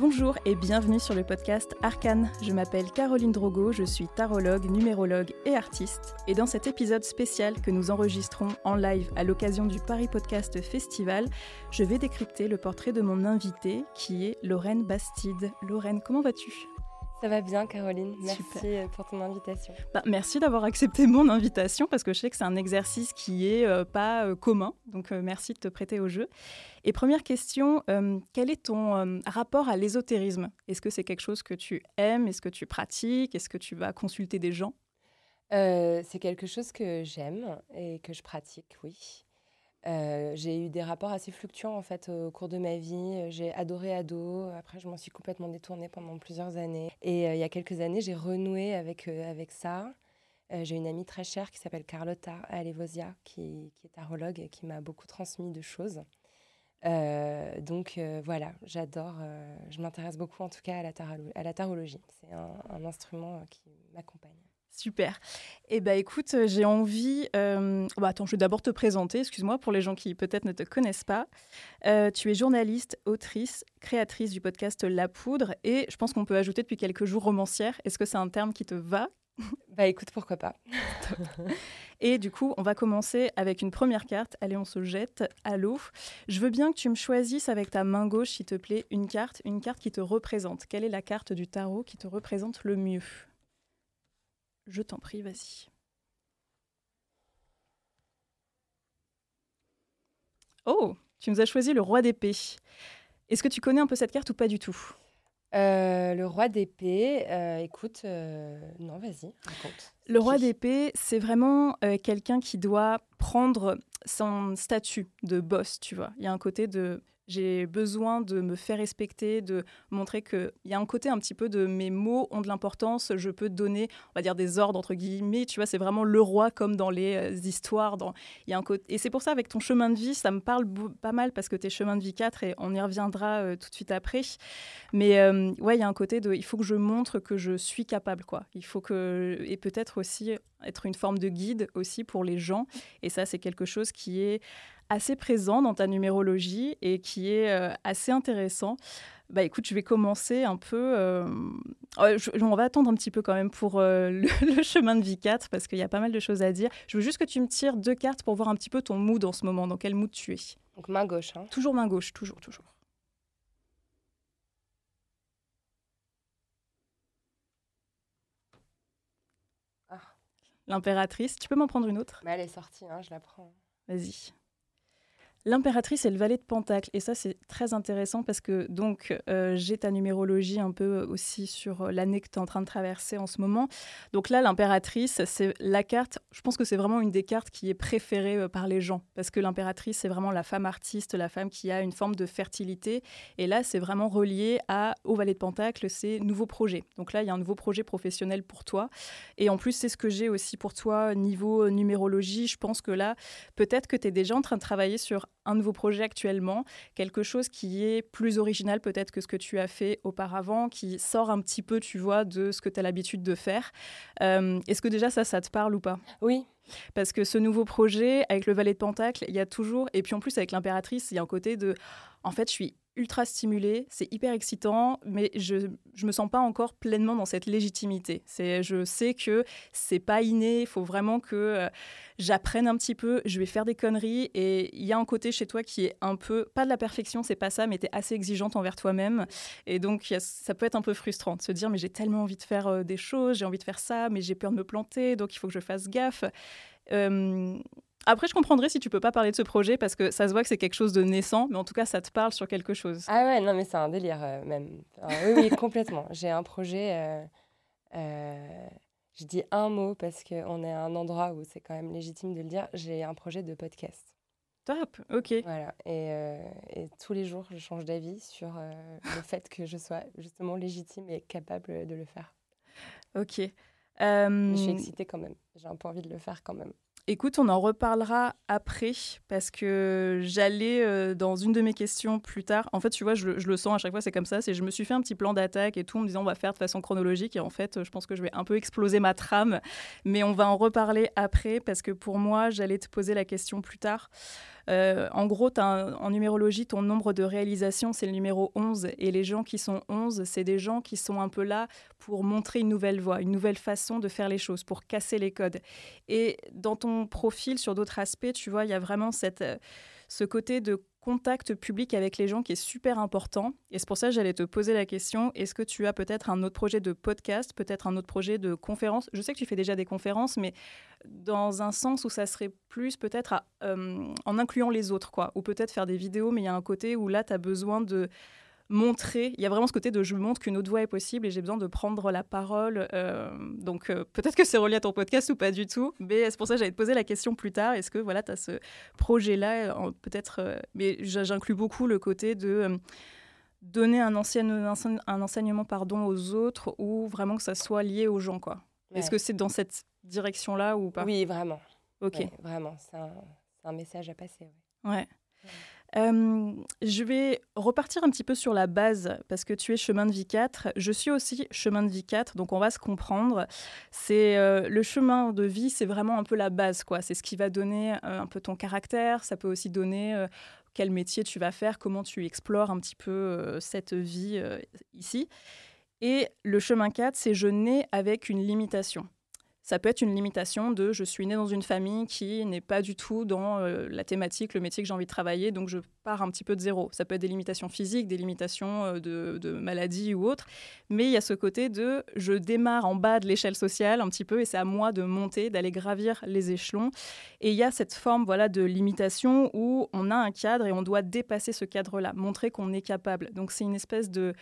Bonjour et bienvenue sur le podcast Arcane. Je m'appelle Caroline Drogo, je suis tarologue, numérologue et artiste. Et dans cet épisode spécial que nous enregistrons en live à l'occasion du Paris Podcast Festival, je vais décrypter le portrait de mon invité qui est Lorraine Bastide. Lorraine, comment vas-tu? Ça va bien, Caroline. Merci euh, pour ton invitation. Bah, merci d'avoir accepté mon invitation parce que je sais que c'est un exercice qui est euh, pas euh, commun. Donc, merci de te prêter au jeu. Et première question, quel est ton rapport à l'ésotérisme? Est-ce que c'est quelque chose que tu aimes? Est-ce que tu pratiques? Est-ce que tu vas consulter des gens? C'est quelque chose que j'aime et que je pratique, oui. Euh, j'ai eu des rapports assez fluctuants en fait au cours de ma vie. J'ai adoré ado. Après, je m'en suis complètement détournée pendant plusieurs années. Et euh, il y a quelques années, j'ai renoué avec, euh, avec ça. j'ai une amie très chère qui s'appelle Carlotta Alevosia, qui, qui est tarologue et qui m'a beaucoup transmis de choses. donc voilà, j'adore. je m'intéresse beaucoup en tout cas à la, tarologie. C'est un instrument qui m'accompagne. Super. Eh bien, écoute, euh, j'ai envie. Euh, bah, attends, je vais d'abord te présenter, excuse-moi, pour les gens qui peut-être ne te connaissent pas. Euh, tu es journaliste, autrice, créatrice du podcast La Poudre et je pense qu'on peut ajouter depuis quelques jours romancière. Est-ce que c'est un terme qui te va? Bah écoute, pourquoi pas. et du coup, on va commencer avec une première carte. Allez, on se jette à l'eau. Je veux bien que tu me choisisses avec ta main gauche, s'il te plaît, une carte, une carte qui te représente. Quelle est la carte du tarot qui te représente le mieux? Je t'en prie, vas-y. Oh, tu nous as choisi le roi d'épée. Est-ce que tu connais un peu cette carte ou pas du tout? Euh, le roi d'épée, euh, écoute, euh, non, vas-y, raconte. Le roi d'épée, c'est vraiment quelqu'un qui doit prendre son statut de boss, tu vois. Il y a un côté de j'ai besoin de me faire respecter, de montrer qu'il y a un côté un petit peu de mes mots ont de l'importance, je peux donner, on va dire, des ordres, entre guillemets. Tu vois, c'est vraiment le roi comme dans les euh, histoires. Dans... Y a un côté... Et c'est pour ça, avec ton chemin de vie, ça me parle pas mal parce que tu es chemin de vie 4 et on y reviendra euh, tout de suite après. Mais euh, ouais, il y a un côté de il faut que je montre que je suis capable, quoi. Il faut que. Et peut-être aussi être une forme de guide aussi pour les gens. Et ça, c'est quelque chose qui est assez présent dans ta numérologie et qui est euh, assez intéressant. Bah écoute, je vais commencer un peu. Euh, on va attendre un petit peu quand même pour euh, le, chemin de vie 4 parce qu'il y a pas mal de choses à dire. Je veux juste que tu me tires deux cartes pour voir un petit peu ton mood en ce moment, dans quel mood tu es? Donc main gauche. Hein. Toujours main gauche, toujours, toujours. Ah. L'impératrice, tu peux m'en prendre une autre? Mais Elle est sortie, hein, je la prends. Vas-y. L'impératrice et le valet de Pentacle. Et ça, c'est très intéressant parce que donc euh, j'ai ta numérologie un peu aussi sur euh, l'année que tu es en train de traverser en ce moment. Donc là, l'impératrice, c'est la carte, je pense que c'est vraiment une des cartes qui est préférée euh, par les gens parce que l'impératrice, c'est vraiment la femme artiste, la femme qui a une forme de fertilité. Et là, c'est vraiment relié à, au valet de Pentacle, c'est nouveaux projets. Donc là, il y a un nouveau projet professionnel pour toi. Et en plus, c'est ce que j'ai aussi pour toi niveau numérologie. Je pense que là, peut-être que tu es déjà en train de travailler sur un nouveau projet actuellement, quelque chose qui est plus original peut-être que ce que tu as fait auparavant, qui sort un petit peu, tu vois, de ce que tu as l'habitude de faire. Euh, est-ce que déjà ça, ça te parle ou pas? Oui. Parce que ce nouveau projet, avec le Valet de Pentacle, il y a toujours, et puis en plus avec l'impératrice, il y a un côté de, en fait, je suis ultra stimulée, c'est hyper excitant, mais je ne me sens pas encore pleinement dans cette légitimité. C'est, je sais que c'est pas inné, il faut vraiment que euh, j'apprenne un petit peu, je vais faire des conneries, et il y a un côté chez toi qui est un peu, pas de la perfection, c'est pas ça, mais tu es assez exigeante envers toi-même, et donc ça peut être un peu frustrant de se dire, mais j'ai tellement envie de faire euh, des choses, j'ai envie de faire ça, mais j'ai peur de me planter, donc il faut que je fasse gaffe. Après, je comprendrais si tu peux pas parler de ce projet parce que ça se voit que c'est quelque chose de naissant, mais en tout cas, ça te parle sur quelque chose. Ah ouais, non, mais c'est un délire euh, même. oui, oui, complètement. J'ai un projet. Euh, euh, je dis un mot parce qu'on est à un endroit où c'est quand même légitime de le dire. J'ai un projet de podcast. Top, ok. Voilà. Et, et tous les jours, je change d'avis sur le fait que je sois justement légitime et capable de le faire. Ok. je suis excitée quand même. J'ai un peu envie de le faire quand même. Écoute, on en reparlera après parce que j'allais euh, dans une de mes questions plus tard. En fait, tu vois, je, le sens à chaque fois, c'est comme ça. Je me suis fait un petit plan d'attaque et tout en me disant on va faire de façon chronologique et en fait, je pense que je vais un peu exploser ma trame, mais on va en reparler après parce que pour moi, j'allais te poser la question plus tard. En gros, en numérologie, ton nombre de réalisations, c'est le numéro 11. Et les gens qui sont 11, c'est des gens qui sont un peu là pour montrer une nouvelle voie, une nouvelle façon de faire les choses, pour casser les codes. Et dans ton profil, sur d'autres aspects, tu vois, il y a vraiment cette, ce côté de contact public avec les gens qui est super important. Et c'est pour ça que j'allais te poser la question, est-ce que tu as peut-être un autre projet de podcast, peut-être un autre projet de conférence? Je sais que tu fais déjà des conférences, mais dans un sens où ça serait plus peut-être euh, en incluant les autres, quoi. Ou peut-être faire des vidéos, mais il y a un côté où là, tu as besoin de montrer. Il y a vraiment ce côté de je montre qu'une autre voie est possible et j'ai besoin de prendre la parole. Euh, donc euh, peut-être que c'est relié à ton podcast ou pas du tout, mais c'est pour ça que j'allais te poser la question plus tard. Est-ce que voilà, tu as ce projet-là, peut-être, euh, mais j'inclus beaucoup le côté de donner un, ancien, un enseignement pardon, aux autres ou vraiment que ça soit lié aux gens. quoi. Est-ce que c'est dans cette direction-là ou pas? Oui, vraiment. Ok. vraiment, c'est un, un, message à passer. ouais. Je vais repartir un petit peu sur la base parce que tu es chemin de vie 4. Je suis aussi chemin de vie 4, donc on va se comprendre. C'est le chemin de vie, c'est vraiment un peu la base, quoi. C'est ce qui va donner un peu ton caractère. Ça peut aussi donner quel métier tu vas faire, comment tu explores un petit peu cette vie ici. Et le chemin 4, c'est je nais avec une limitation. Ça peut être une limitation de je suis née dans une famille qui n'est pas du tout dans euh, la thématique, le métier que j'ai envie de travailler, donc je pars un petit peu de zéro. Ça peut être des limitations physiques, des limitations euh, de, de maladie ou autre, mais il y a ce côté de je démarre en bas de l'échelle sociale un petit peu et c'est à moi de monter, d'aller gravir les échelons. Et il y a cette forme voilà de limitation où on a un cadre et on doit dépasser ce cadre-là, montrer qu'on est capable. Donc c'est une espèce de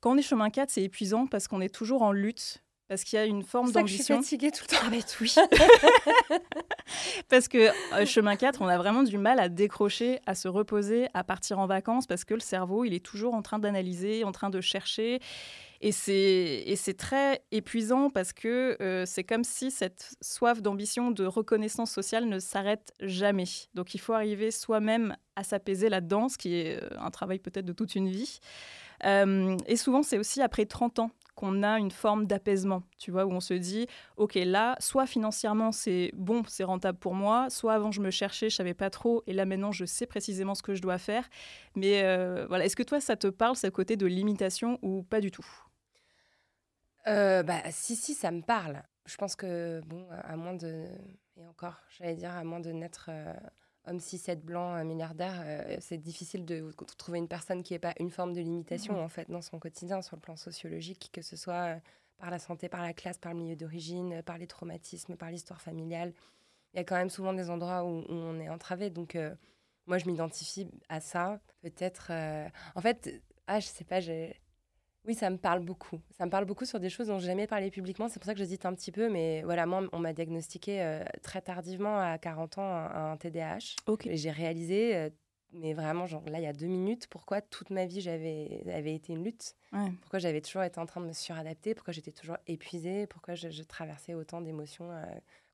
quand on est chemin 4, c'est épuisant parce qu'on est toujours en lutte parce qu'il y a une forme d'ambition. Je suis fatiguée tout le temps. Ah, mais oui. parce que euh, chemin 4, on a vraiment du mal à décrocher, à se reposer, à partir en vacances parce que le cerveau, il est toujours en train d'analyser, en train de chercher. Et c'est très épuisant parce que euh, c'est comme si cette soif d'ambition, de reconnaissance sociale ne s'arrête jamais. Donc il faut arriver soi-même à s'apaiser là-dedans, ce qui est euh, un travail peut-être de toute une vie. et souvent, c'est aussi après 30 ans qu'on a une forme d'apaisement, tu vois, où on se dit, ok, là, soit financièrement c'est bon, c'est rentable pour moi, soit avant je me cherchais, je savais pas trop, et là maintenant je sais précisément ce que je dois faire. Mais euh, voilà, est-ce que toi ça te parle, ce côté de limitation ou pas du tout? Euh, Bah si, si, ça me parle. Je pense que bon, à moins de, et encore, j'allais dire, à moins de naître euh, homme 6-7 blanc, milliardaire, euh, c'est difficile de trouver une personne qui n'ait pas une forme de limitation mmh. en fait dans son quotidien sur le plan sociologique, que ce soit euh, par la santé, par la classe, par le milieu d'origine, euh, par les traumatismes, par l'histoire familiale. Il y a quand même souvent des endroits où, on est entravé. Donc moi, je m'identifie à ça. Peut-être. En fait, ah, je sais pas, j'ai oui, ça me parle beaucoup. Ça me parle beaucoup sur des choses dont j'ai jamais parlé publiquement. C'est pour ça que j'hésite un petit peu. Mais voilà, moi, on m'a diagnostiqué euh, très tardivement, à 40 ans, un, un TDAH. Et j'ai réalisé, euh, mais vraiment, genre là, il y a deux minutes, pourquoi toute ma vie j'avais avait été une lutte? Pourquoi j'avais toujours été en train de me suradapter? Pourquoi j'étais toujours épuisée? Pourquoi je, traversais autant d'émotions euh,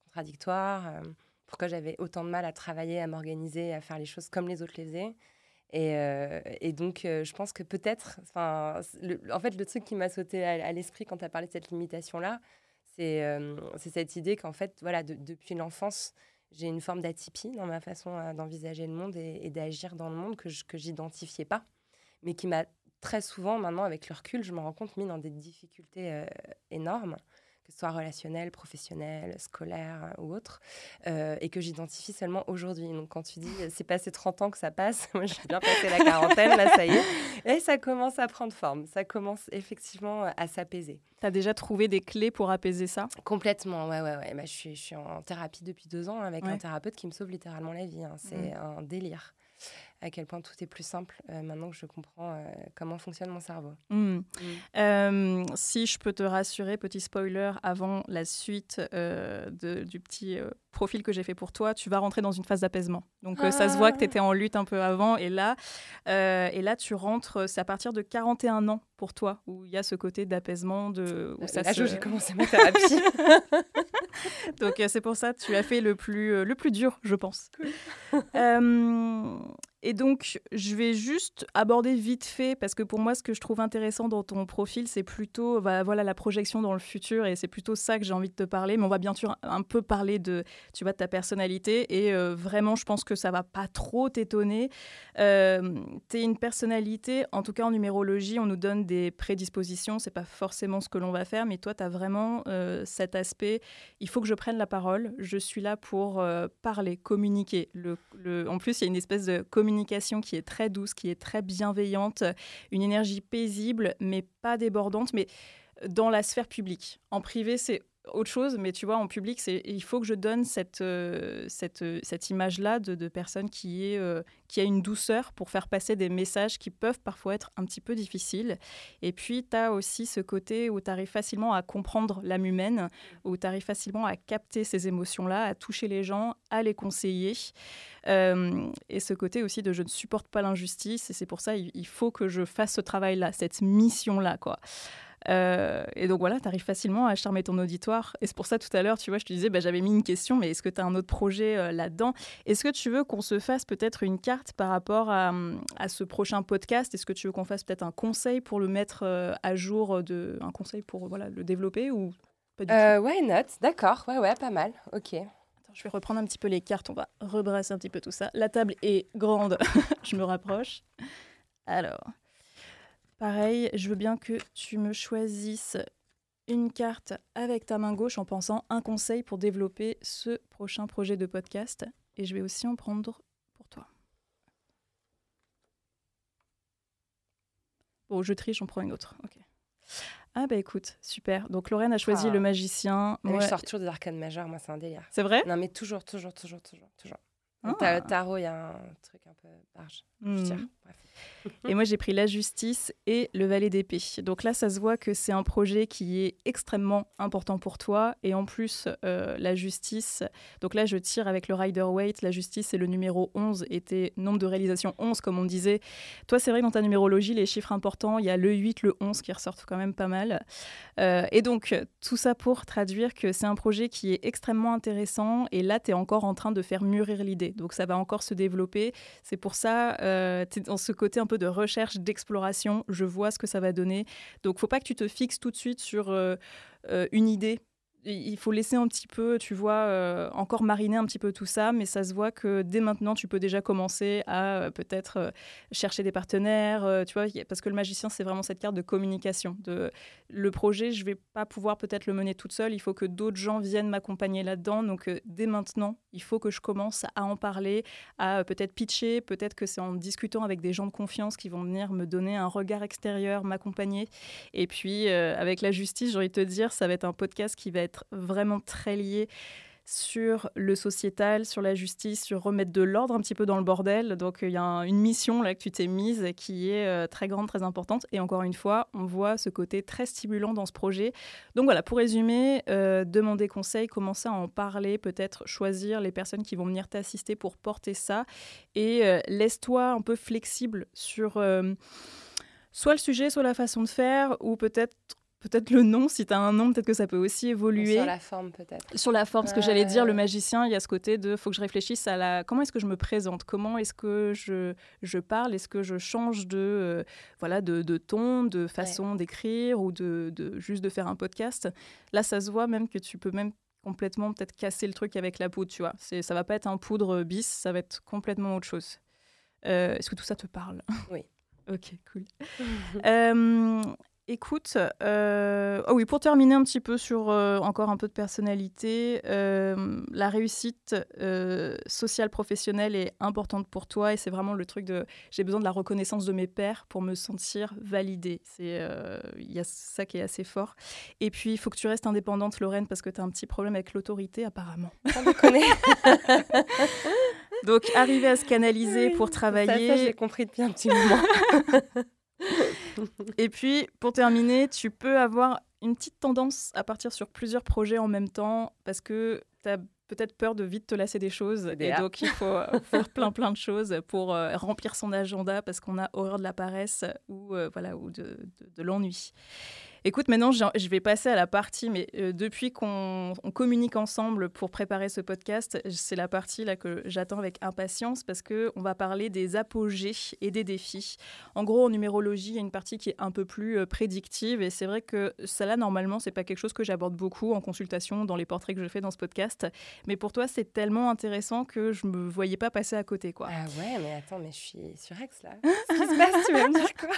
contradictoires? pourquoi j'avais autant de mal à travailler, à m'organiser, à faire les choses comme les autres les faisaient? Et, euh, et, donc, euh, je pense que peut-être, en fait, le truc qui m'a sauté à, l'esprit quand tu as parlé de cette limitation-là, c'est euh, cette idée qu'en fait, voilà, depuis l'enfance, j'ai une forme d'atypie dans ma façon d'envisager le monde et, d'agir dans le monde que je n'identifiais pas, mais qui m'a très souvent, maintenant, avec le recul, je me rends compte, mis dans des difficultés énormes que ce soit relationnel, professionnel, scolaire ou autre, euh, et que j'identifie seulement aujourd'hui. Donc quand tu dis c'est passé 30 ans que ça passe, moi j'ai bien passé la quarantaine, là ça y est, et ça commence à prendre forme, ça commence effectivement à s'apaiser. Tu as déjà trouvé des clés pour apaiser ça? Complètement, ouais, ouais, ouais. Bah, je, suis, je suis en thérapie depuis deux ans avec un thérapeute qui me sauve littéralement la vie. Hein. C'est un délire à quel point tout est plus simple euh, maintenant que je comprends euh, comment fonctionne mon cerveau. Hmm. Euh, si je peux te rassurer, petit spoiler, avant la suite du petit profil que j'ai fait pour toi, tu vas rentrer dans une phase d'apaisement. Donc ça se voit que tu étais en lutte un peu avant et là, et là tu rentres, c'est à partir de 41 ans pour toi où il y a ce côté d'apaisement. De, où ça là, j'ai commencé ma thérapie. Donc c'est pour ça que tu as fait le plus, le plus dur, je pense. et donc, je vais juste aborder vite fait, parce que pour moi, ce que je trouve intéressant dans ton profil, c'est plutôt bah, voilà, la projection dans le futur, et c'est plutôt ça que j'ai envie de te parler. Mais on va bien sûr un peu parler de, tu vois, de ta personnalité, et euh, vraiment, je pense que ça va pas trop t'étonner. Euh, tu es une personnalité, en tout cas en numérologie, on nous donne des prédispositions, c'est pas forcément ce que l'on va faire, mais toi, tu as vraiment euh, cet aspect, il faut que je prenne la parole, je suis là pour parler, communiquer. En plus, il y a une espèce de communication qui est très douce, qui est très bienveillante, une énergie paisible, mais pas débordante, mais dans la sphère publique. En privé, c'est autre chose, mais tu vois, en public, il faut que je donne cette, euh, euh, image-là de, personne euh, qui a une douceur pour faire passer des messages qui peuvent parfois être un petit peu difficiles. Et puis, tu as aussi ce côté où tu arrives facilement à comprendre l'âme humaine, où tu arrives facilement à capter ces émotions-là, à toucher les gens, à les conseiller. et ce côté aussi de je ne supporte pas l'injustice, et c'est pour ça il faut que je fasse ce travail-là, cette mission-là, quoi. Euh, et donc voilà, tu arrives facilement à charmer ton auditoire. Et c'est pour ça tout à l'heure, tu vois, je te disais, bah, j'avais mis une question, mais est-ce que tu as un autre projet euh, là-dedans? Est-ce que tu veux qu'on se fasse peut-être une carte par rapport à, à ce prochain podcast? Est-ce que tu veux qu'on fasse peut-être un conseil pour le mettre euh, à jour, de, un conseil pour voilà, le développer ou pas du tout? Ouais, note, d'accord, ouais, ouais, pas mal, ok. Attends, je vais reprendre un petit peu les cartes, on va rebrasser un petit peu tout ça. La table est grande, je me rapproche. Alors, Pareil, je veux bien que tu me choisisses une carte avec ta main gauche en pensant un conseil pour développer ce prochain projet de podcast. Et je vais aussi en prendre pour toi. Bon, je triche, j'en prends une autre. Ok. Ah bah écoute, super. Donc Lorraine a choisi le magicien. Moi, je sors toujours des arcanes majeures, moi c'est un délire. C'est vrai? Non mais toujours, toujours, toujours, toujours, toujours. Ah. Le tarot, il y a un truc un peu large. Hmm. Et moi, j'ai pris la justice et le valet d'épée. Donc là, ça se voit que c'est un projet qui est extrêmement important pour toi. Et en plus, euh, la justice. Donc là, je tire avec le Rider Waite. La justice, c'est le numéro 11. était nombre de réalisations 11, comme on disait. Toi, c'est vrai que dans ta numérologie, les chiffres importants, il y a le 8, le 11 qui ressortent quand même pas mal. Euh, et donc, tout ça pour traduire que c'est un projet qui est extrêmement intéressant. Et là, tu es encore en train de faire mûrir l'idée. Donc, ça va encore se développer. C'est pour ça, euh, dans ce côté un peu de recherche, d'exploration. Je vois ce que ça va donner. Donc, faut pas que tu te fixes tout de suite sur euh, euh, une idée il faut laisser un petit peu, tu vois, euh, encore mariner un petit peu tout ça, mais ça se voit que dès maintenant, tu peux déjà commencer à euh, peut-être euh, chercher des partenaires, tu vois, parce que le magicien, c'est vraiment cette carte de communication. De, le projet, je vais pas pouvoir peut-être le mener toute seule, il faut que d'autres gens viennent m'accompagner là-dedans. Donc, dès maintenant, il faut que je commence à en parler, à peut-être pitcher, peut-être que c'est en discutant avec des gens de confiance qui vont venir me donner un regard extérieur, m'accompagner. Et puis, avec la justice, j'ai envie de te dire, ça va être un podcast qui va être vraiment très lié sur le sociétal, sur la justice, sur remettre de l'ordre un petit peu dans le bordel. Donc il y a une mission là que tu t'es mise qui est euh, très grande, très importante. Et encore une fois, on voit ce côté très stimulant dans ce projet. Donc voilà, pour résumer, euh, demander conseil, commencer à en parler, peut-être choisir les personnes qui vont venir t'assister pour porter ça. Et euh, laisse-toi un peu flexible sur soit le sujet, soit la façon de faire, ou peut-être peut-être le nom, si tu as un nom, peut-être que ça peut aussi évoluer. Sur la forme, peut-être. Sur la forme, ce que j'allais dire, le magicien, il y a ce côté de faut que je réfléchisse à la comment est-ce que je me présente, comment est-ce que je, je parle, est-ce que je change de, euh, voilà, de, de, ton, de façon d'écrire ou de, de, juste de faire un podcast? Là, ça se voit même que tu peux même complètement peut-être casser le truc avec la poudre, tu vois. C'est, ça va pas être un poudre bis, ça va être complètement autre chose. Euh, est-ce que tout ça te parle? Oui. ok, cool. euh, Écoute, euh, oh oui, pour terminer un petit peu sur euh, encore un peu de personnalité, euh, la réussite sociale professionnelle est importante pour toi et c'est vraiment le truc de j'ai besoin de la reconnaissance de mes pairs pour me sentir validée. C'est il y a ça qui est assez fort. Et puis il faut que tu restes indépendante, Lorraine, parce que tu as un petit problème avec l'autorité apparemment. On me connaît. Donc arriver à se canaliser pour travailler. Ça, ça j'ai compris depuis un petit moment. Et puis, pour terminer, tu peux avoir une petite tendance à partir sur plusieurs projets en même temps parce que tu as peut-être peur de vite te lasser des choses. Et donc, il faut faire plein, plein de choses pour euh, remplir son agenda parce qu'on a horreur de la paresse ou, euh, voilà, ou de, de, l'ennui. Écoute, maintenant, je vais passer à la partie, mais euh, depuis qu'on communique ensemble pour préparer ce podcast, c'est la partie là que j'attends avec impatience parce que on va parler des apogées et des défis. En gros, en numérologie, il y a une partie qui est un peu plus euh, prédictive et c'est vrai que ça là, normalement, c'est pas quelque chose que j'aborde beaucoup en consultation dans les portraits que je fais dans ce podcast. Mais pour toi, c'est tellement intéressant que je me voyais pas passer à côté, quoi. Ah ouais, mais attends, mais je suis sur X là. Qu'est-ce qui se passe Tu vas me dire quoi?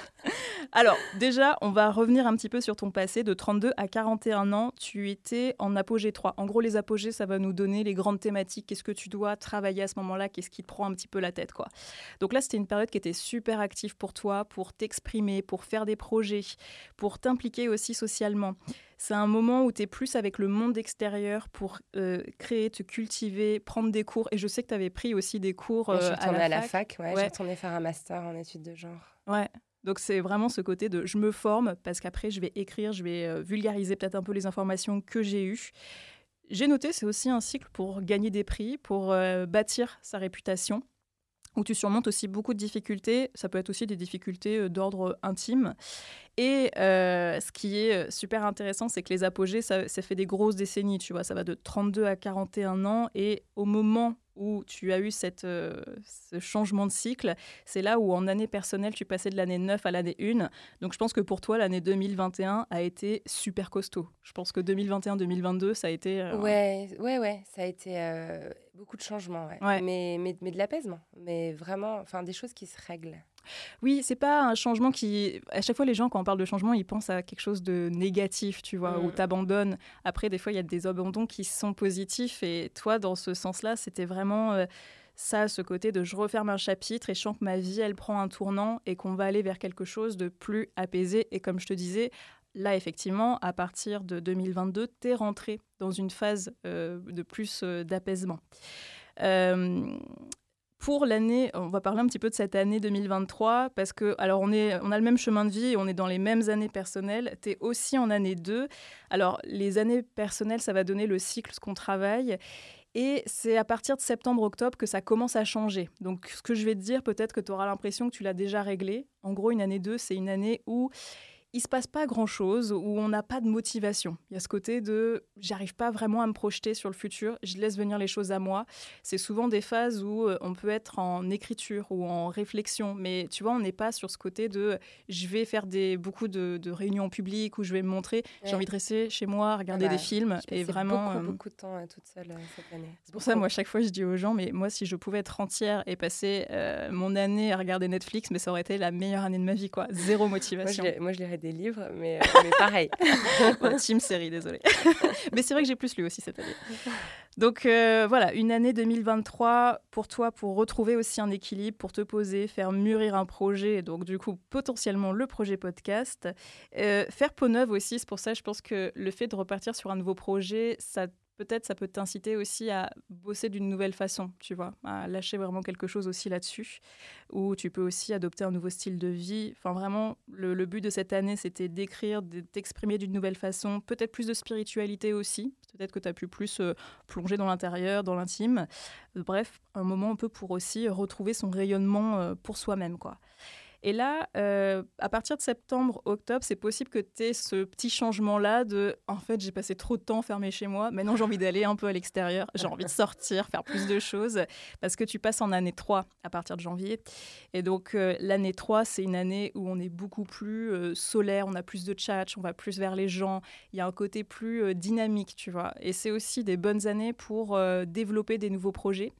Alors, déjà, on va revenir un petit peu sur ton passé. De 32 à 41 ans, tu étais en apogée 3. En gros, les apogées, ça va nous donner les grandes thématiques. Qu'est-ce que tu dois travailler à ce moment-là? Qu'est-ce qui te prend un petit peu la tête, quoi? Donc là, c'était une période qui était super active pour toi, pour t'exprimer, pour faire des projets, pour t'impliquer aussi socialement. C'est un moment où tu es plus avec le monde extérieur pour euh, créer, te cultiver, prendre des cours. Et je sais que tu avais pris aussi des cours euh, à, la à, la fac. Ouais, J'ai retourné faire un master en études de genre. Ouais. Donc c'est vraiment ce côté de je me forme parce qu'après je vais écrire, je vais euh, vulgariser peut-être un peu les informations que j'ai eues. J'ai noté, c'est aussi un cycle pour gagner des prix, pour euh, bâtir sa réputation, où tu surmontes aussi beaucoup de difficultés. Ça peut être aussi des difficultés euh, d'ordre intime. Et ce qui est super intéressant, c'est que les apogées, ça, ça, fait des grosses décennies, tu vois. Ça va de 32 à 41 ans. Et au moment où tu as eu cette, euh, ce changement de cycle, c'est là où en année personnelle, tu passais de l'année 9 à l'année 1. Donc je pense que pour toi, l'année 2021 a été super costaud. Je pense que 2021-2022, ça a été... Euh, ouais, ouais, ouais, ça a été euh, beaucoup de changements, ouais. Mais, mais, mais, de l'apaisement, mais vraiment, enfin des choses qui se règlent. Oui, c'est pas un changement qui. À chaque fois, les gens, quand on parle de changement, ils pensent à quelque chose de négatif, tu vois, où mm. tu abandonnes. Après, des fois, il y a des abandons qui sont positifs. Et toi, dans ce sens-là, c'était vraiment. Euh, ça, ce côté de je referme un chapitre et je sens que ma vie, elle prend un tournant et qu'on va aller vers quelque chose de plus apaisé. Et comme je te disais, là, effectivement, à partir de 2022, tu es rentré dans une phase euh, de plus euh, d'apaisement. Euh, pour l'année, on va parler un petit peu de cette année 2023 parce que, alors, on, est, on a le même chemin de vie on est dans les mêmes années personnelles. Tu es aussi en année 2. Alors, les années personnelles, ça va donner le cycle, ce qu'on travaille. Et c'est à partir de septembre-octobre que ça commence à changer. Donc, ce que je vais te dire, peut-être que tu auras l'impression que tu l'as déjà réglé. En gros, une année 2, c'est une année où il se passe pas grand-chose, où on n'a pas de motivation. Il y a ce côté de j'arrive pas vraiment à me projeter sur le futur, je laisse venir les choses à moi. C'est souvent des phases où euh, on peut être en écriture ou en réflexion, mais tu vois, on n'est pas sur ce côté de je vais faire des, beaucoup de, réunions publiques où je vais me montrer. J'ai envie de rester chez moi, regarder des films et vraiment. Beaucoup, euh, beaucoup de temps euh, toute seule cette année. C'est pour ça, moi, chaque fois, je dis aux gens, mais moi, si je pouvais être entière et passer mon année à regarder Netflix, mais ça aurait été la meilleure année de ma vie, quoi. Zéro motivation. moi, je des livres, mais, mais pareil. team série, désolé. mais c'est vrai que j'ai plus lu aussi cette année. Donc euh, voilà, une année 2023 pour toi, pour retrouver aussi un équilibre, pour te poser, faire mûrir un projet, donc du coup potentiellement le projet podcast. Euh, faire peau neuve aussi, c'est pour ça je pense que le fait de repartir sur un nouveau projet, ça peut-être ça peut t'inciter aussi à bosser d'une nouvelle façon, tu vois, à lâcher vraiment quelque chose aussi là-dessus, où tu peux aussi adopter un nouveau style de vie. Enfin, vraiment, le, but de cette année, c'était d'écrire, de t'exprimer d'une nouvelle façon, peut-être plus de spiritualité aussi, peut-être que tu as pu plus euh, plonger dans l'intérieur, dans l'intime. Bref, un moment un peu pour aussi retrouver son rayonnement euh, pour soi-même, quoi. Et là, euh, à partir de septembre, octobre, c'est possible que tu aies ce petit changement-là de en fait, j'ai passé trop de temps fermé chez moi. Maintenant, j'ai envie d'aller un peu à l'extérieur. J'ai envie de sortir, faire plus de choses. Parce que tu passes en année 3 à partir de janvier. Et donc, euh, l'année 3, c'est une année où on est beaucoup plus euh, solaire, on a plus de chat, on va plus vers les gens. Il y a un côté plus dynamique, tu vois. Et c'est aussi des bonnes années pour développer des nouveaux projets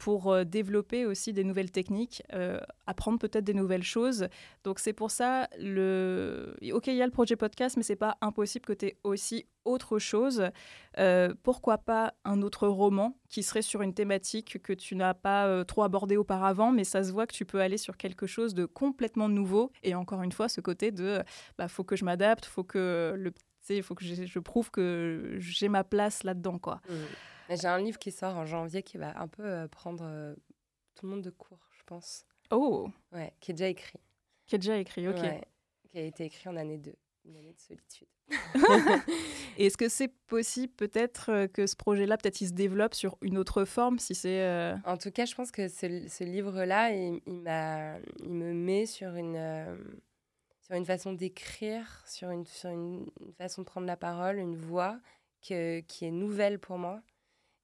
pour euh, développer aussi des nouvelles techniques, euh, apprendre peut-être des nouvelles choses. Donc c'est pour ça, le... ok, il y a le projet podcast, mais c'est pas impossible que tu aies aussi autre chose. Euh, pourquoi pas un autre roman qui serait sur une thématique que tu n'as pas trop abordée auparavant, mais ça se voit que tu peux aller sur quelque chose de complètement nouveau. Et encore une fois, ce côté de, bah, faut que je m'adapte, faut que le, faut que je, prouve que j'ai ma place là-dedans, quoi. Mmh. J'ai un livre qui sort en janvier qui va un peu euh, prendre euh, tout le monde de court, je pense. Oh Ouais, qui est déjà écrit. Qui est déjà écrit, ok. qui a été écrit en année 2, une année de solitude. Est-ce que c'est possible peut-être euh, que ce projet-là, peut-être il se développe sur une autre forme si c'est... En tout cas, je pense que ce, ce livre-là, il, il, il, me met sur une sur une façon d'écrire, sur une, sur une façon de prendre la parole, une voix que, qui est nouvelle pour moi.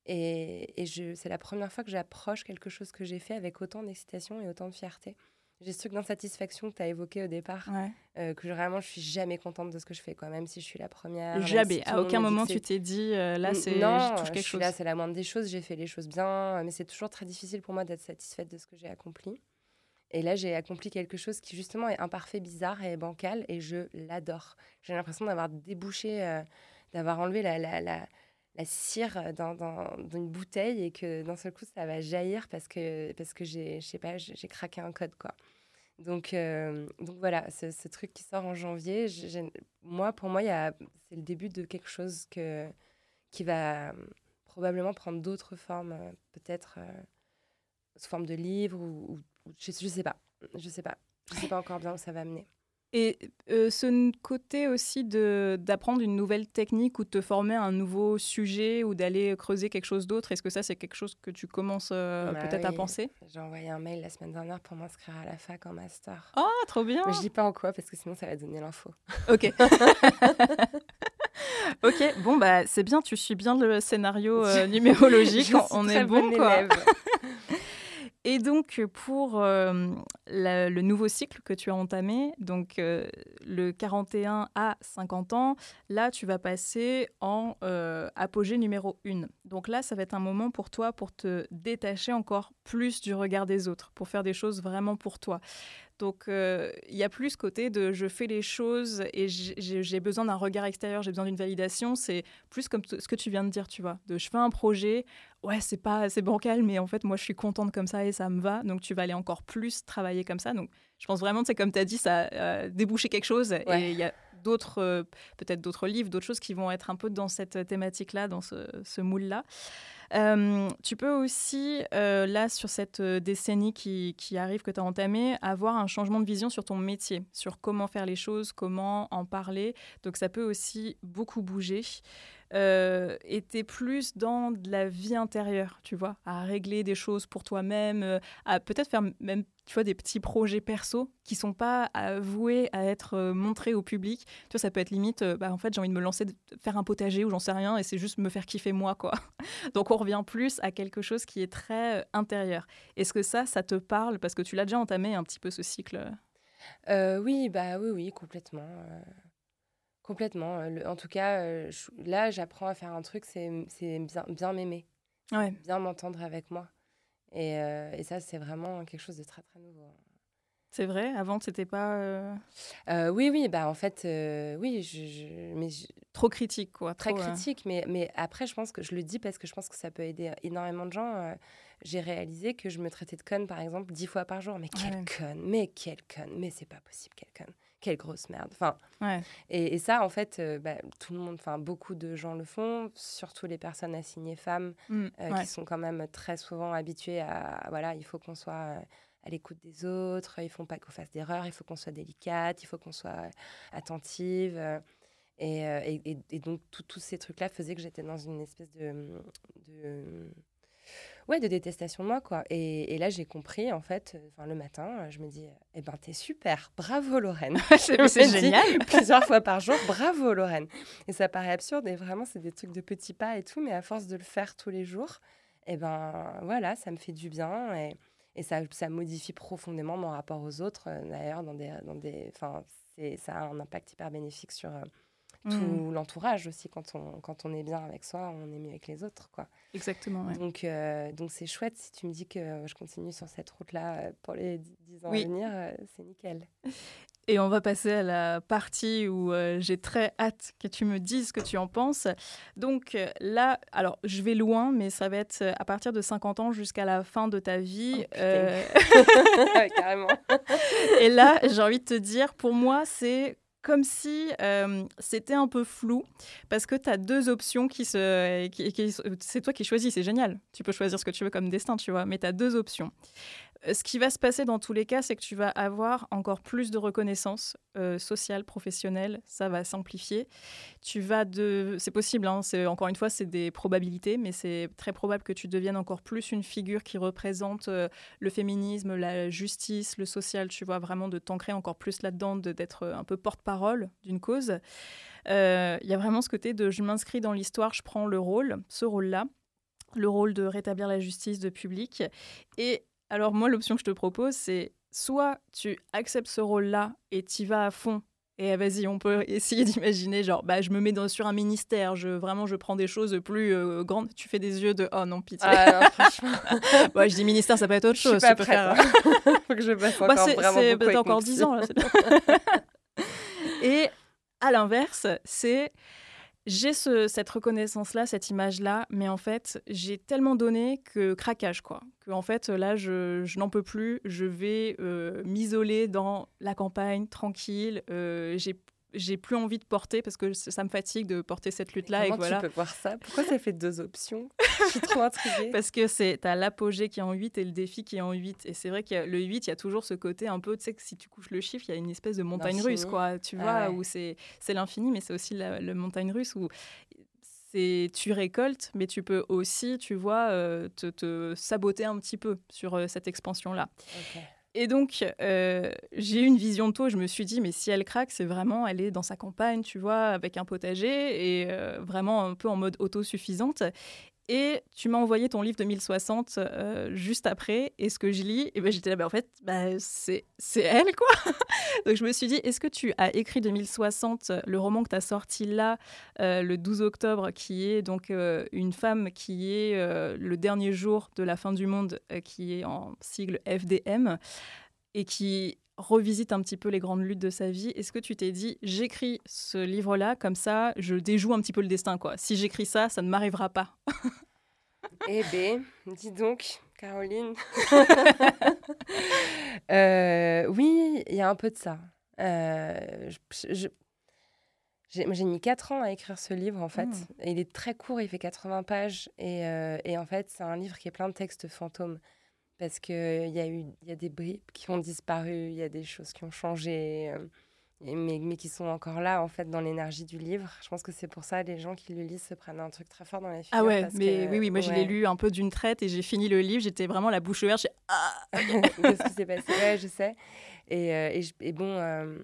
Et, et c'est la première fois que j'approche quelque chose que j'ai fait avec autant d'excitation et autant de fierté. J'ai ce truc d'insatisfaction que tu as évoqué au départ, euh, que vraiment je suis jamais contente de ce que je fais, quoi, même si je suis la première. Jamais, à aucun moment tu t'es dit euh, là c'est non, je touche quelque chose. Là c'est la moindre des choses, j'ai fait les choses bien, mais c'est toujours très difficile pour moi d'être satisfaite de ce que j'ai accompli. Et là j'ai accompli quelque chose qui justement est imparfait, bizarre et bancal, et je l'adore. J'ai l'impression d'avoir débouché, euh, d'avoir enlevé la, la, la la cire dans, une bouteille et que d'un seul coup ça va jaillir parce que parce que j'ai je sais pas j'ai craqué un code quoi. Donc euh, donc voilà ce, truc qui sort en janvier moi pour moi c'est le début de quelque chose que qui va probablement prendre d'autres formes euh, peut-être euh, sous forme de livre ou, je, je sais pas. Je sais pas. Je sais pas encore bien où ça va mener et euh, ce côté aussi d'apprendre une nouvelle technique ou de te former à un nouveau sujet ou d'aller creuser quelque chose d'autre, est-ce que ça, c'est quelque chose que tu commences euh, bah peut-être à penser? J'ai envoyé un mail la semaine dernière pour m'inscrire à la fac en master. Oh, trop bien Mais je dis pas en quoi parce que sinon ça va donner l'info. Ok. ok, bon, bah c'est bien, tu suis bien le scénario euh, numérologique, on est bon quoi. Et donc, pour euh, le nouveau cycle que tu as entamé, donc euh, le 41 à 50 ans, là, tu vas passer en euh, apogée numéro 1. Donc là, ça va être un moment pour toi pour te détacher encore plus du regard des autres, pour faire des choses vraiment pour toi. Donc, il y a plus ce côté de je fais les choses et j'ai besoin d'un regard extérieur, j'ai besoin d'une validation. C'est plus comme ce que tu viens de dire, tu vois. De je fais un projet, ouais, c'est pas c'est bancal, mais en fait, moi, je suis contente comme ça et ça me va. Donc, tu vas aller encore plus travailler comme ça. Donc, je pense vraiment, c'est comme tu as dit, ça a débouché quelque chose. Et il y a d'autres, euh, peut-être d'autres livres, d'autres choses qui vont être un peu dans cette thématique-là, dans ce, ce moule-là. Euh, tu peux aussi, euh, là, sur cette décennie qui, qui arrive, que tu as entamée, avoir un changement de vision sur ton métier, sur comment faire les choses, comment en parler. Donc, ça peut aussi beaucoup bouger euh, était plus dans de la vie intérieure, tu vois, à régler des choses pour toi-même, euh, à peut-être faire même, tu vois, des petits projets perso qui sont pas voués à être euh, montrés au public. Tu vois, ça peut être limite, euh, bah, en fait, j'ai envie de me lancer, de faire un potager ou j'en sais rien, et c'est juste me faire kiffer moi, quoi. Donc, on revient plus à quelque chose qui est très intérieur. Est-ce que ça, ça te parle? Parce que tu l'as déjà entamé un petit peu ce cycle. oui, bah oui, oui, complètement. Complètement. en tout cas, là, j'apprends à faire un truc, c'est bien, bien m'aimer. Bien m'entendre avec moi. Et, et ça, c'est vraiment quelque chose de très, très nouveau. Hein. C'est vrai? Avant, c'était pas. oui, oui, bah en fait, oui, je, mais trop critique, quoi. Très critique, mais, mais après, je pense que je le dis parce que je pense que ça peut aider énormément de gens. J'ai réalisé que je me traitais de conne, par exemple, dix fois par jour. Mais quelle conne Mais quelle conne Mais c'est pas possible, quelle conne quelle grosse merde. Enfin, et, ça, en fait, euh, bah, tout le monde, enfin, beaucoup de gens le font, surtout les personnes assignées femmes, mmh, euh, qui sont quand même très souvent habituées à, voilà, il faut qu'on soit euh, à l'écoute des autres, il ne faut pas qu'on fasse d'erreurs, il faut qu'on soit délicate, il faut qu'on soit attentive. Et, et, donc, tous ces trucs-là faisaient que j'étais dans une espèce de, de ouais, de détestation de moi, quoi. Et, là, j'ai compris, en fait, euh, enfin, le matin, euh, je me dis, eh ben, t'es super, bravo Lorraine. c'est génial. plusieurs fois par jour, bravo Lorraine. Et ça paraît absurde, et vraiment, c'est des trucs de petits pas et tout, mais à force de le faire tous les jours, eh ben, voilà, ça me fait du bien, et, et ça, ça modifie profondément mon rapport aux autres, euh, d'ailleurs, dans des, dans des, enfin, ça a un impact hyper bénéfique sur tout mmh. l'entourage aussi. Quand on, quand on est bien avec soi, on est mieux avec les autres. Quoi. Exactement. Donc, euh, donc c'est chouette. Si tu me dis que je continue sur cette route-là euh, pour les 10 ans à venir, euh, c'est nickel. Et on va passer à la partie où j'ai très hâte que tu me dises ce que tu en penses. Donc là, alors je vais loin, mais ça va être à partir de 50 ans jusqu'à la fin de ta vie. Oh, carrément. Et là, j'ai envie de te dire, pour moi, c'est comme si euh, c'était un peu flou, parce que tu as deux options qui se... C'est toi qui choisis, c'est génial. Tu peux choisir ce que tu veux comme destin, tu vois, mais tu as deux options. Ce qui va se passer dans tous les cas, c'est que tu vas avoir encore plus de reconnaissance euh, sociale, professionnelle. Ça va s'amplifier. Tu vas de, c'est possible. Hein, c'est encore une fois, c'est des probabilités, mais c'est très probable que tu deviennes encore plus une figure qui représente euh, le féminisme, la justice, le social. Tu vois vraiment de t'ancrer encore plus là-dedans, d'être un peu porte-parole d'une cause. Euh, il y a vraiment ce côté de je m'inscris dans l'histoire, je prends le rôle, ce rôle-là le rôle de rétablir la justice de public. Et alors moi, l'option que je te propose, c'est soit tu acceptes ce rôle-là et tu vas à fond. Et vas-y, on peut essayer d'imaginer, genre, bah, je me mets dans, sur un ministère, je, vraiment, je prends des choses plus euh, grandes. Tu fais des yeux de, oh non, pitié. Ah, franchement. je dis ministère, ça peut être autre chose. Je suis pas prête, faire... Hein. Faut que je passe bah, encore vraiment beaucoup encore 10 ans. Là, et à l'inverse, c'est j'ai cette reconnaissance-là, cette image-là, mais en fait, j'ai tellement donné que craquage, quoi. Que en fait, là, je, n'en peux plus. Je vais euh, m'isoler dans la campagne, tranquille. Euh, j'ai j'ai plus envie de porter parce que ça me fatigue de porter cette lutte-là. Comment et voilà. tu peux voir ça? Pourquoi ça fait deux options? Je suis trop intriguée. parce que c'est as l'apogée qui est en 8 et le défi qui est en 8. Et c'est vrai que le 8, il y a toujours ce côté un peu, tu sais, que si tu couches le chiffre, il y a une espèce de montagne russe, quoi. Tu ah vois, où c'est l'infini, mais c'est aussi la, montagne russe où tu récoltes, mais tu peux aussi, tu vois, euh, te, te, saboter un petit peu sur euh, cette expansion-là. Et donc, euh, j'ai eu une vision de toi. Je me suis dit, mais si elle craque, c'est vraiment, elle est dans sa campagne, tu vois, avec un potager et euh, vraiment un peu en mode autosuffisante. Et tu m'as envoyé ton livre 2060 euh, juste après. Et ce que je lis, ben j'étais là, bah, en fait, bah, c'est elle, quoi. Donc je me suis dit, est-ce que tu as écrit 2060, le roman que tu as sorti là, euh, le 12 octobre, qui est donc euh, une femme qui est le dernier jour de la fin du monde, qui est en sigle FDM, et qui revisite un petit peu les grandes luttes de sa vie. Est-ce que tu t'es dit, j'écris ce livre-là, comme ça, je déjoue un petit peu le destin, quoi. Si j'écris ça, ça ne m'arrivera pas. eh bien, dis donc, Caroline. Euh, oui, il y a un peu de ça. Euh, j'ai mis 4 ans à écrire ce livre, en fait. Mmh. il est très court, il fait 80 pages. Et, euh, et en fait, c'est un livre qui est plein de textes fantômes parce qu'il y, a eu, y a des bribes qui ont disparu, il y a des choses qui ont changé, euh, mais, mais, qui sont encore là, en fait, dans l'énergie du livre. Je pense que c'est pour ça les gens qui le lisent se prennent un truc très fort dans la figure. Ah ouais, mais oui, oui, moi je l'ai lu un peu d'une traite et j'ai fini le livre, j'étais vraiment la bouche ouverte, j'ai ah Qu'est-ce qui s'est passé Ouais, je sais. Et, euh, et, et, bon... Euh,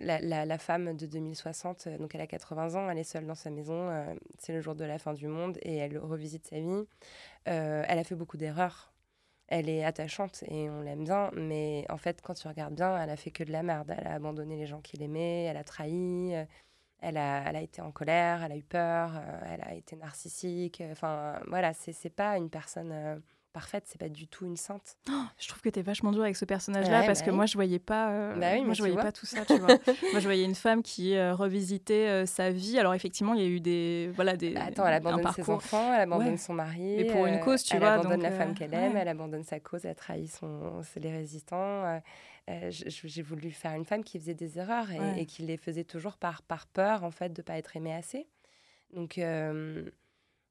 la, la, la, femme de 2060, donc elle a 80 ans, elle est seule dans sa maison, c'est le jour de la fin du monde et elle revisite sa vie. elle a fait beaucoup d'erreurs elle est attachante et on l'aime bien, mais en fait, quand tu regardes bien, elle a fait que de la merde. Elle a abandonné les gens qui l'aimaient, elle a trahi, euh, elle a, elle a été en colère, elle a eu peur, euh, elle a été narcissique. Enfin, voilà, c'est pas une personne euh, parfaite, c'est pas du tout une sainte. Oh, je trouve que tu es vachement dur avec ce personnage-là parce bah que moi je voyais pas euh, bah moi je voyais pas tout ça, tu vois. moi je voyais une femme qui euh, revisitait euh, sa vie. Alors effectivement, il y a eu des voilà des bah, Attends, elle abandonne ses enfants, elle abandonne son mari. Et pour une cause, tu elle vois, elle abandonne la femme qu'elle aime, elle abandonne sa cause, elle trahit son les résistants. j'ai voulu faire une femme qui faisait des erreurs et, et, qui les faisait toujours par par peur en fait de pas être aimée assez. Donc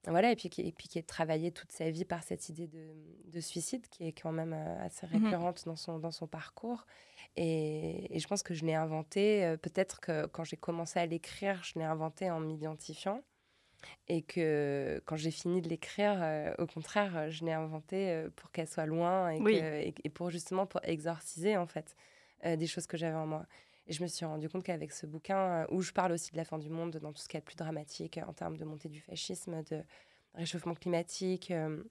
voilà, et puis, et puis qui est travaillé toute sa vie par cette idée de, de suicide qui est quand même euh, assez mmh récurrente dans, son, dans son parcours. Et, et je pense que je l'ai inventé, euh, peut-être que quand j'ai commencé à l'écrire, je l'ai inventé en m'identifiant. Et que quand j'ai fini de l'écrire, euh, au contraire, je l'ai inventé pour qu'elle soit loin et, et, pour justement pour exorciser en fait des choses que j'avais en moi. Et je me suis rendu compte qu'avec ce bouquin, euh, où je parle aussi de la fin du monde, dans tout ce qui est plus dramatique euh, en termes de montée du fascisme, de réchauffement climatique, euh,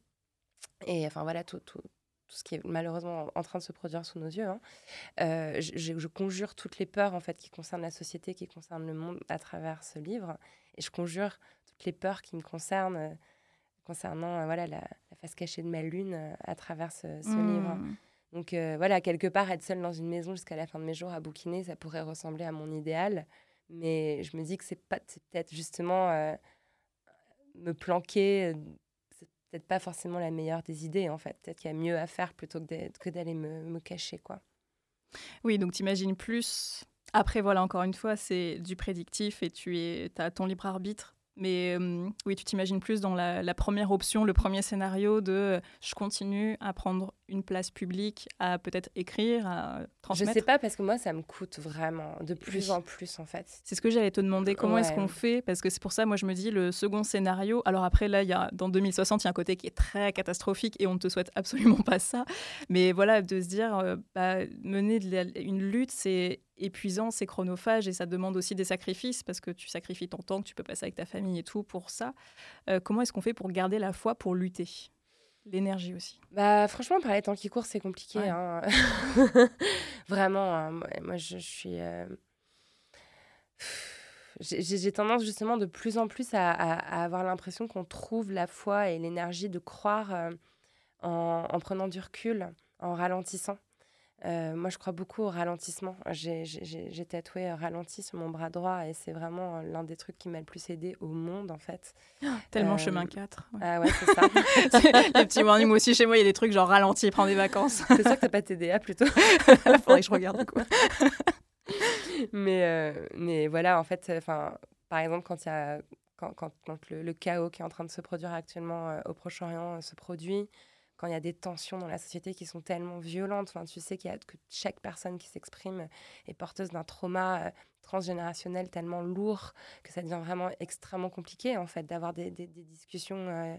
et enfin voilà, tout, tout, tout, ce qui est malheureusement en train de se produire sous nos yeux, hein, je, conjure toutes les peurs en fait qui concernent la société, qui concernent le monde à travers ce livre, et je conjure toutes les peurs qui me concernent concernant voilà la, face cachée de ma lune à travers ce, livre. Mmh. Donc euh, voilà, quelque part, être seule dans une maison jusqu'à la fin de mes jours à bouquiner, ça pourrait ressembler à mon idéal. Mais je me dis que c'est peut-être justement euh, me planquer, euh, c'est peut-être pas forcément la meilleure des idées en fait. Peut-être qu'il y a mieux à faire plutôt que d'aller me, me, cacher quoi. Oui, donc t'imagines plus. Après, voilà, encore une fois, c'est du prédictif et tu es, as ton libre arbitre mais oui, tu t'imagines plus dans la, première option, le premier scénario de je continue à prendre une place publique à peut-être écrire, à transmettre Je sais pas parce que moi ça me coûte vraiment de plus en plus en fait. C'est ce que j'allais te demander. Comment est-ce qu'on fait? Parce que c'est pour ça, moi je me dis le second scénario. Alors après là, il y a dans 2060, il y a un côté qui est très catastrophique et on ne te souhaite absolument pas ça. Mais voilà, de se dire euh, bah, mener une lutte, c'est épuisant, c'est chronophage et ça demande aussi des sacrifices parce que tu sacrifies ton temps que tu peux passer avec ta famille et tout pour ça. Euh, comment est-ce qu'on fait pour garder la foi, pour lutter? L'énergie aussi. Bah franchement, par les temps qui courent, c'est compliqué. Hein. Vraiment, hein. moi je, suis... Euh, j'ai tendance justement de plus en plus à, avoir l'impression qu'on trouve la foi et l'énergie de croire euh, en, prenant du recul, en ralentissant. Euh, moi, je crois beaucoup au ralentissement. J'ai tatoué euh, ralenti sur mon bras droit et c'est vraiment euh, l'un des trucs qui m'a le plus aidé au monde, en fait. tellement chemin 4. Ah ouais, c'est ça. les petits warnings, moi aussi, chez moi, il y a des trucs genre ralenti, prends des vacances. c'est sûr que t'as pas TDA plutôt. Faudrait que je regarde, coup. mais, mais voilà, en fait, enfin par exemple, quand il y a. Quand, quand, le, le, chaos qui est en train de se produire actuellement au Proche-Orient se produit, quand il y a des tensions dans la société qui sont tellement violentes. Tu sais qu'il y a que chaque personne qui s'exprime est porteuse d'un trauma euh, transgénérationnel tellement lourd que ça devient vraiment extrêmement compliqué en fait d'avoir des, discussions euh,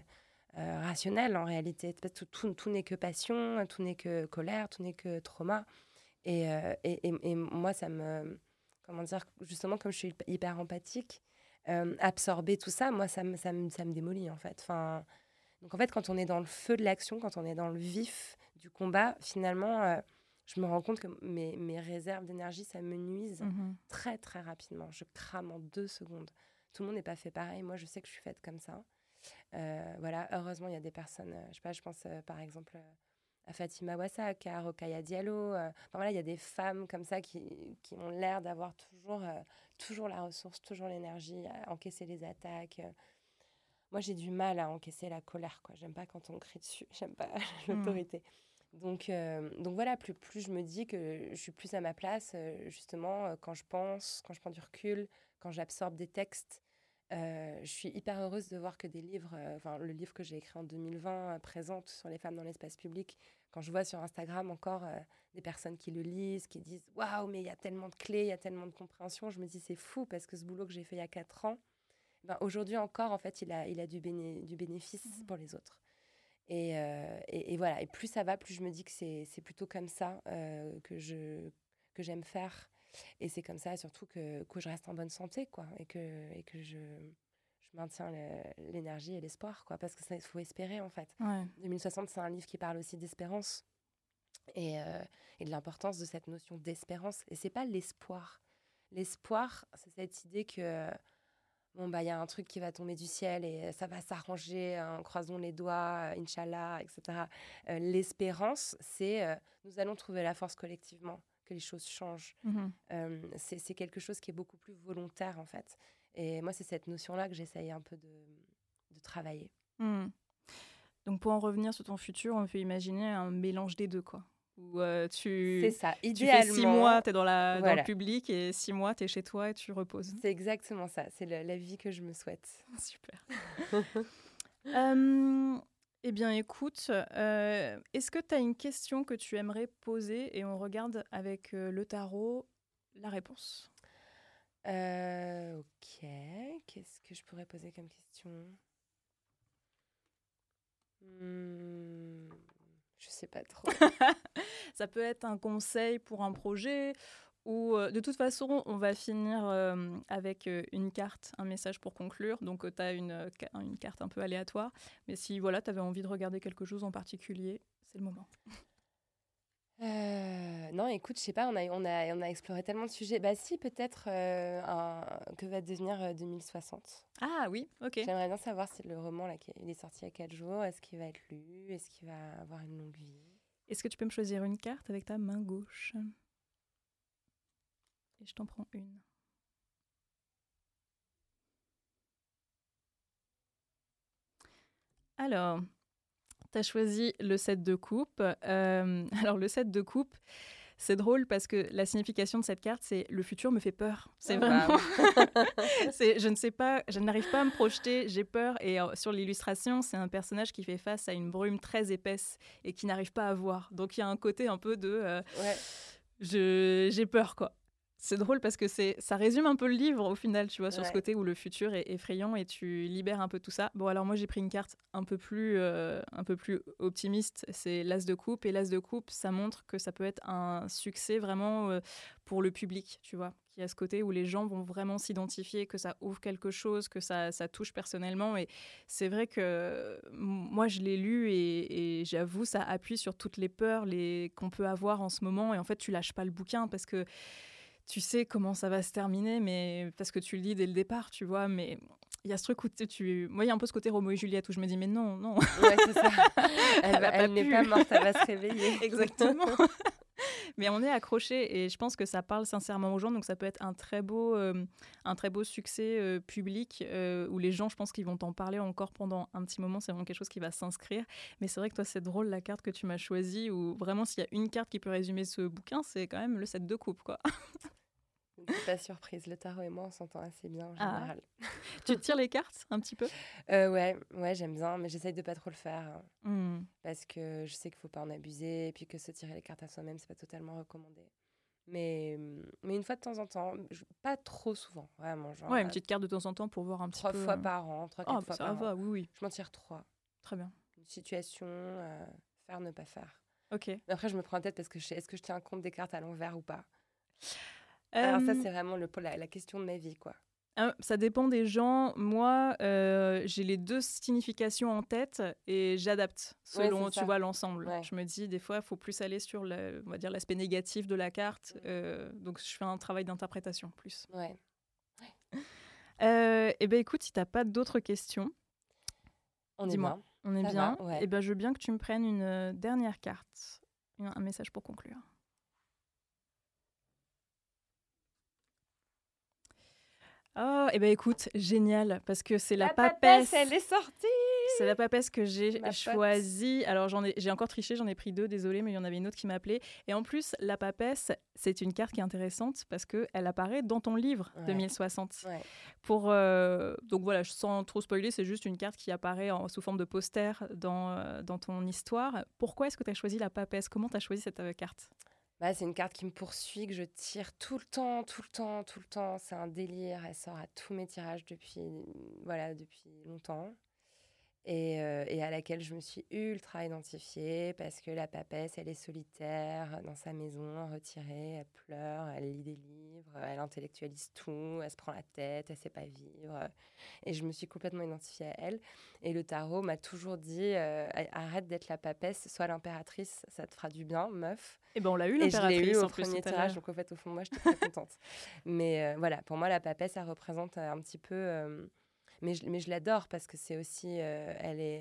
euh, rationnelles en réalité. Tout, n'est que passion, tout n'est que colère, tout n'est que trauma. Et, moi, ça me. Comment dire Justement, comme je suis hyper empathique, absorber tout ça, moi, ça me, ça me, ça me démolit en fait. Enfin donc en fait, quand on est dans le feu de l'action, quand on est dans le vif du combat, finalement, euh, je me rends compte que mes, mes réserves d'énergie, ça me nuise mmh très très rapidement. Je crame en deux secondes. Tout le monde n'est pas fait pareil. Moi, je sais que je suis faite comme ça. Euh, voilà, heureusement, il y a des personnes, euh, je sais pas, je pense par exemple à Fatima Wassak, à Rokaya Diallo. enfin voilà, il y a des femmes comme ça qui, qui ont l'air d'avoir toujours, toujours la ressource, toujours l'énergie à encaisser les attaques moi, j'ai du mal à encaisser la colère. quoi. J'aime pas quand on crie dessus. J'aime pas mmh. l'autorité. Donc, euh, donc voilà, plus, plus je me dis que je suis plus à ma place, euh, justement, euh, quand je pense, quand je prends du recul, quand j'absorbe des textes. je suis hyper heureuse de voir que des livres, enfin le livre que j'ai écrit en 2020 présente sur les femmes dans l'espace public. Quand je vois sur Instagram encore des personnes qui le lisent, qui disent waouh, mais il y a tellement de clés, il y a tellement de compréhension, je me dis c'est fou parce que ce boulot que j'ai fait il y a quatre ans, ben, aujourd'hui encore, en fait, il a, il a du, du bénéfice mmh pour les autres. Euh, et, et, voilà, et plus ça va, plus je me dis que c'est plutôt comme ça euh, que je que j'aime faire. Et c'est comme ça surtout que, que je reste en bonne santé, quoi, et que, et que je, je maintiens l'énergie et l'espoir, quoi, parce qu'il faut espérer, en fait. 2060, c'est un livre qui parle aussi d'espérance et, euh, et de l'importance de cette notion d'espérance. Et c'est pas l'espoir. L'espoir, c'est cette idée que bon, bah, il y a un truc qui va tomber du ciel et ça va s'arranger, hein, croisons les doigts, euh, Inch'Allah, etc. Euh, l'espérance, c'est euh, nous allons trouver la force collectivement, que les choses changent. Mmh c'est quelque chose qui est beaucoup plus volontaire, en fait. Et moi, c'est cette notion-là que j'essaye un peu de, de travailler. Mmh. Donc, pour en revenir sur ton futur, on peut imaginer un mélange des deux, quoi où tu, ça. Idéalement, tu fais six mois, tu es dans, la, dans le public et six mois, tu es chez toi et tu reposes. C'est exactement ça. C'est la, vie que je me souhaite. Super. eh bien, écoute, est-ce que tu as une question que tu aimerais poser et on regarde avec le tarot la réponse? Ok. Qu'est-ce que je pourrais poser comme question? Hmm. Sais pas trop. ça peut être un conseil pour un projet ou euh, de toute façon, on va finir euh, avec euh, une carte, un message pour conclure. Donc, tu as une, une, carte un peu aléatoire. Mais si voilà, tu avais envie de regarder quelque chose en particulier, c'est le moment. Euh, non, écoute, je sais pas, on a, on, a, on a exploré tellement de sujets. Bah si, peut-être euh, que va devenir 2060. Euh, ah oui, ok. J'aimerais bien savoir si le roman, là, il est sorti il y a 4 jours, est-ce qu'il va être lu? Est-ce qu'il va avoir une longue vie? Est-ce que tu peux me choisir une carte avec ta main gauche? Et je t'en prends une. Alors, tu as choisi le set de coupe. Euh, alors, le set de coupe, C'est drôle parce que la signification de cette carte, c'est le futur me fait peur. C'est Ah, vraiment. bah. c'est, je ne sais pas, je n'arrive pas à me projeter, j'ai peur. Et euh, sur l'illustration, c'est un personnage qui fait face à une brume très épaisse et qui n'arrive pas à voir. Donc il y a un côté un peu de. euh, Ouais. je, j'ai peur, quoi. C'est drôle parce que c'est, ça résume un peu le livre au final, tu vois, sur ce côté où le futur est effrayant et tu libères un peu tout ça. Bon, alors moi j'ai pris une carte un peu plus, euh, un peu plus optimiste, c'est l'as de coupe. Et l'as de coupe, ça montre que ça peut être un succès vraiment euh, pour le public, tu vois. Qui a ce côté où les gens vont vraiment s'identifier, que ça ouvre quelque chose, que ça, ça touche personnellement. Et c'est vrai que moi je l'ai lu et, et j'avoue, ça appuie sur toutes les peurs les, qu'on peut avoir en ce moment. Et en fait, tu lâches pas le bouquin parce que tu sais comment ça va se terminer, mais parce que tu le lis dès le départ, tu vois. Mais il y a ce truc où tu, moi, il y a un peu ce côté Roméo et Juliette où je me dis, mais non, non, Ouais, c'est ça. Elle, Elle n'est pas morte, elle va se réveiller. exactement. mais on est accroché et je pense que ça parle sincèrement aux gens, donc ça peut être un très beau, euh, un très beau succès euh, public euh, où les gens, je pense qu'ils vont t'en parler encore pendant un petit moment. C'est vraiment quelque chose qui va s'inscrire. Mais c'est vrai que toi, c'est drôle la carte que tu m'as choisie où vraiment, s'il y a une carte qui peut résumer ce bouquin, c'est quand même le set de coupe, quoi. Pas surprise. Le tarot et moi, on s'entend assez bien en Ah. général. tu te tires les cartes un petit peu? Euh, ouais, ouais, j'aime bien, mais j'essaye de pas trop le faire. hein, Hmm. parce que je sais qu'il faut pas en abuser et puis que se tirer les cartes à soi-même c'est pas totalement recommandé mais mais une fois de temps en temps je- pas trop souvent vraiment genre Ouais, une euh, petite carte de temps en temps pour voir un petit trois peu. fois euh, par an trois Ah, quatre bah, fois ça par va, an oui, oui. je m'en tire trois Très bien. une situation euh, faire ne pas faire Ok. mais après je me prends la tête parce que je sais est-ce que je tiens compte des cartes à l'envers ou pas? Alors ça Euh, c'est vraiment le la, la question de ma vie quoi Ah, ça dépend des gens. Moi, euh, j'ai les deux significations en tête et j'adapte selon, tu ça. vois, l'ensemble. Ouais. Je me dis, des fois, il faut plus aller sur, le, on va dire, l'aspect négatif de la carte. Mm. Euh, donc, je fais un travail d'interprétation plus. ouais Euh, eh ben, écoute, si tu n'as pas d'autres questions, on est Dis-moi. bien on est Ça bien. va, ouais. Eh ben, je veux bien que tu me prennes une euh, dernière carte. Un message pour conclure. Oh, eh ben écoute, génial, parce que c'est la, papesse. elle est sortie C'est la papesse que j'ai choisie. Alors j'en ai, j'ai encore triché, j'en ai pris deux, désolé, mais il y en avait une autre qui m'a appelée. Et en plus, la papesse, c'est une carte qui est intéressante parce que elle apparaît dans ton livre Ouais. 2060. ouais Pour euh, donc voilà, sans trop spoiler, c'est juste une carte qui apparaît en- sous forme de poster dans, euh, dans ton histoire. Pourquoi est-ce que tu as choisi la papesse? Comment tu as choisi cette euh, carte? Bah, c'est une carte qui me poursuit, que je tire tout le temps, tout le temps, tout le temps. C'est un délire. Elle sort à tous mes tirages depuis, voilà, depuis longtemps. Et, euh, et à laquelle je me suis ultra identifiée parce que la papesse, elle est solitaire dans sa maison, retirée, elle pleure, elle lit des livres, elle intellectualise tout, elle se prend la tête, elle sait pas vivre. Et je me suis complètement identifiée à elle. Et le tarot m'a toujours dit euh, arrête d'être la papesse, sois l'impératrice, ça te fera du bien, meuf. Eh ben on l'a eu Et je l'ai l'impératrice eu au premier tirage, donc en fait, au fond moi, j'étais très contente. Mais euh, voilà, pour moi, la papesse, ça représente euh, un petit peu. euh, mais je, mais je l'adore parce que c'est aussi. euh, elle est.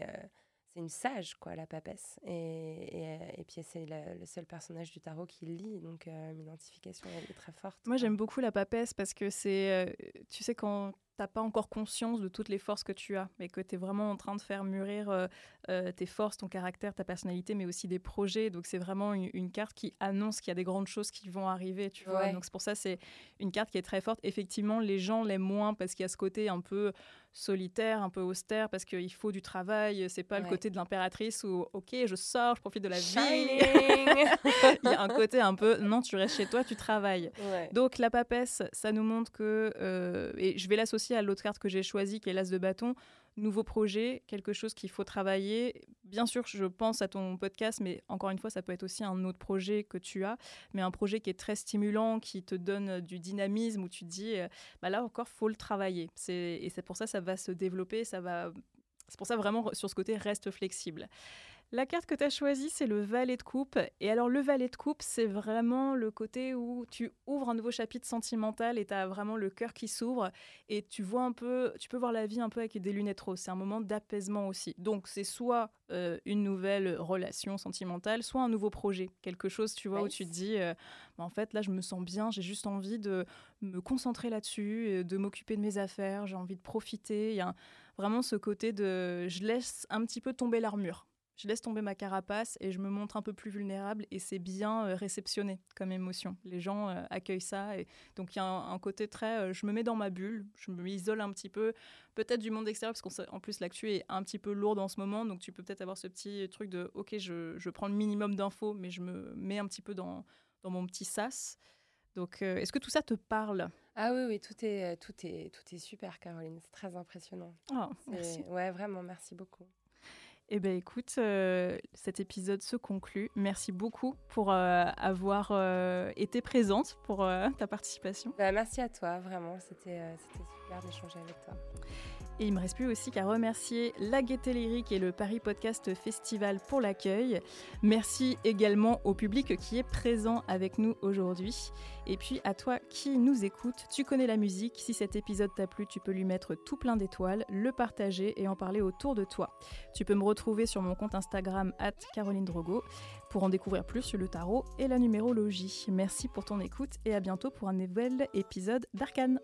c'est une sage, quoi, la papesse. Et, et, et puis, c'est le seul personnage du tarot qui lit, donc euh, mon identification, elle est très forte. Moi, j'aime beaucoup la papesse parce que c'est, tu sais, quand t'as pas encore conscience de toutes les forces que tu as, mais que tu es vraiment en train de faire mûrir euh, euh, tes forces, ton caractère, ta personnalité, mais aussi des projets. Donc, c'est vraiment une, une carte qui annonce qu'il y a des grandes choses qui vont arriver, tu vois. Ouais. Donc, c'est pour ça, c'est une carte qui est très forte. Effectivement, les gens l'aiment moins parce qu'il y a ce côté un peu solitaire, un peu austère, parce qu'il faut du travail. C'est pas le côté de l'impératrice où, ok, je sors, je profite de la vie. Shining Il y a un côté un peu, non, tu restes chez toi, tu travailles. Ouais. Donc la papesse, ça nous montre que, euh, et je vais l'associer à l'autre carte que j'ai choisie, qui est l'as de bâton, nouveau projet, quelque chose qu'il faut travailler. Bien sûr, je pense à ton podcast, mais encore une fois, ça peut être aussi un autre projet que tu as, mais un projet qui est très stimulant, qui te donne du dynamisme, où tu te dis, euh, bah là encore, faut le travailler. Et c'est pour ça, ça va se développer, ça va... C'est pour ça vraiment, sur ce côté, reste flexible. La carte que tu as choisie, c'est le valet de coupe. Et alors, le valet de coupe, c'est vraiment le côté où tu ouvres un nouveau chapitre sentimental et tu as vraiment le cœur qui s'ouvre. Et tu vois un peu, tu peux voir la vie un peu avec des lunettes roses. C'est un moment d'apaisement aussi. Donc, c'est soit euh, une nouvelle relation sentimentale, soit un nouveau projet. Quelque chose, tu vois, où tu te dis, euh, Bah, en fait, là, je me sens bien, j'ai juste envie de me concentrer là-dessus, de m'occuper de mes affaires, j'ai envie de profiter. Il y a un- vraiment ce côté de je laisse un petit peu tomber l'armure. Je laisse tomber ma carapace et je me montre un peu plus vulnérable et c'est bien euh, réceptionné comme émotion. Les gens euh, accueillent ça et donc il y a un, côté très, euh, je me mets dans ma bulle, je me isole un petit peu, peut-être du monde extérieur parce qu'en plus l'actu est un petit peu lourde en ce moment, donc tu peux peut-être avoir ce petit truc de, ok, je, je prends le minimum d'infos, mais je me mets un petit peu dans, dans mon petit sas. Donc, est-ce que tout ça te parle? Ah oui, oui, tout est, tout est, tout est super, Caroline. C'est très impressionnant. Oh, merci. Ouais, vraiment, merci beaucoup. Eh bien, écoute, euh, cet épisode se conclut. Merci beaucoup pour euh, avoir euh, été présente, pour ta participation. Bah, merci à toi, vraiment. C'était super d'échanger avec toi. Et il me reste plus aussi qu'à remercier la Gaieté Lyrique et le Paris Podcast Festival pour l'accueil. Merci également au public qui est présent avec nous aujourd'hui. Et puis à toi qui nous écoutes, tu connais la musique. Si cet épisode t'a plu, tu peux lui mettre tout plein d'étoiles, le partager et en parler autour de toi. Tu peux me retrouver sur mon compte Instagram Caroline Drogo pour en découvrir plus sur le tarot et la numérologie. Merci pour ton écoute et à bientôt pour un nouvel épisode d'Arcane.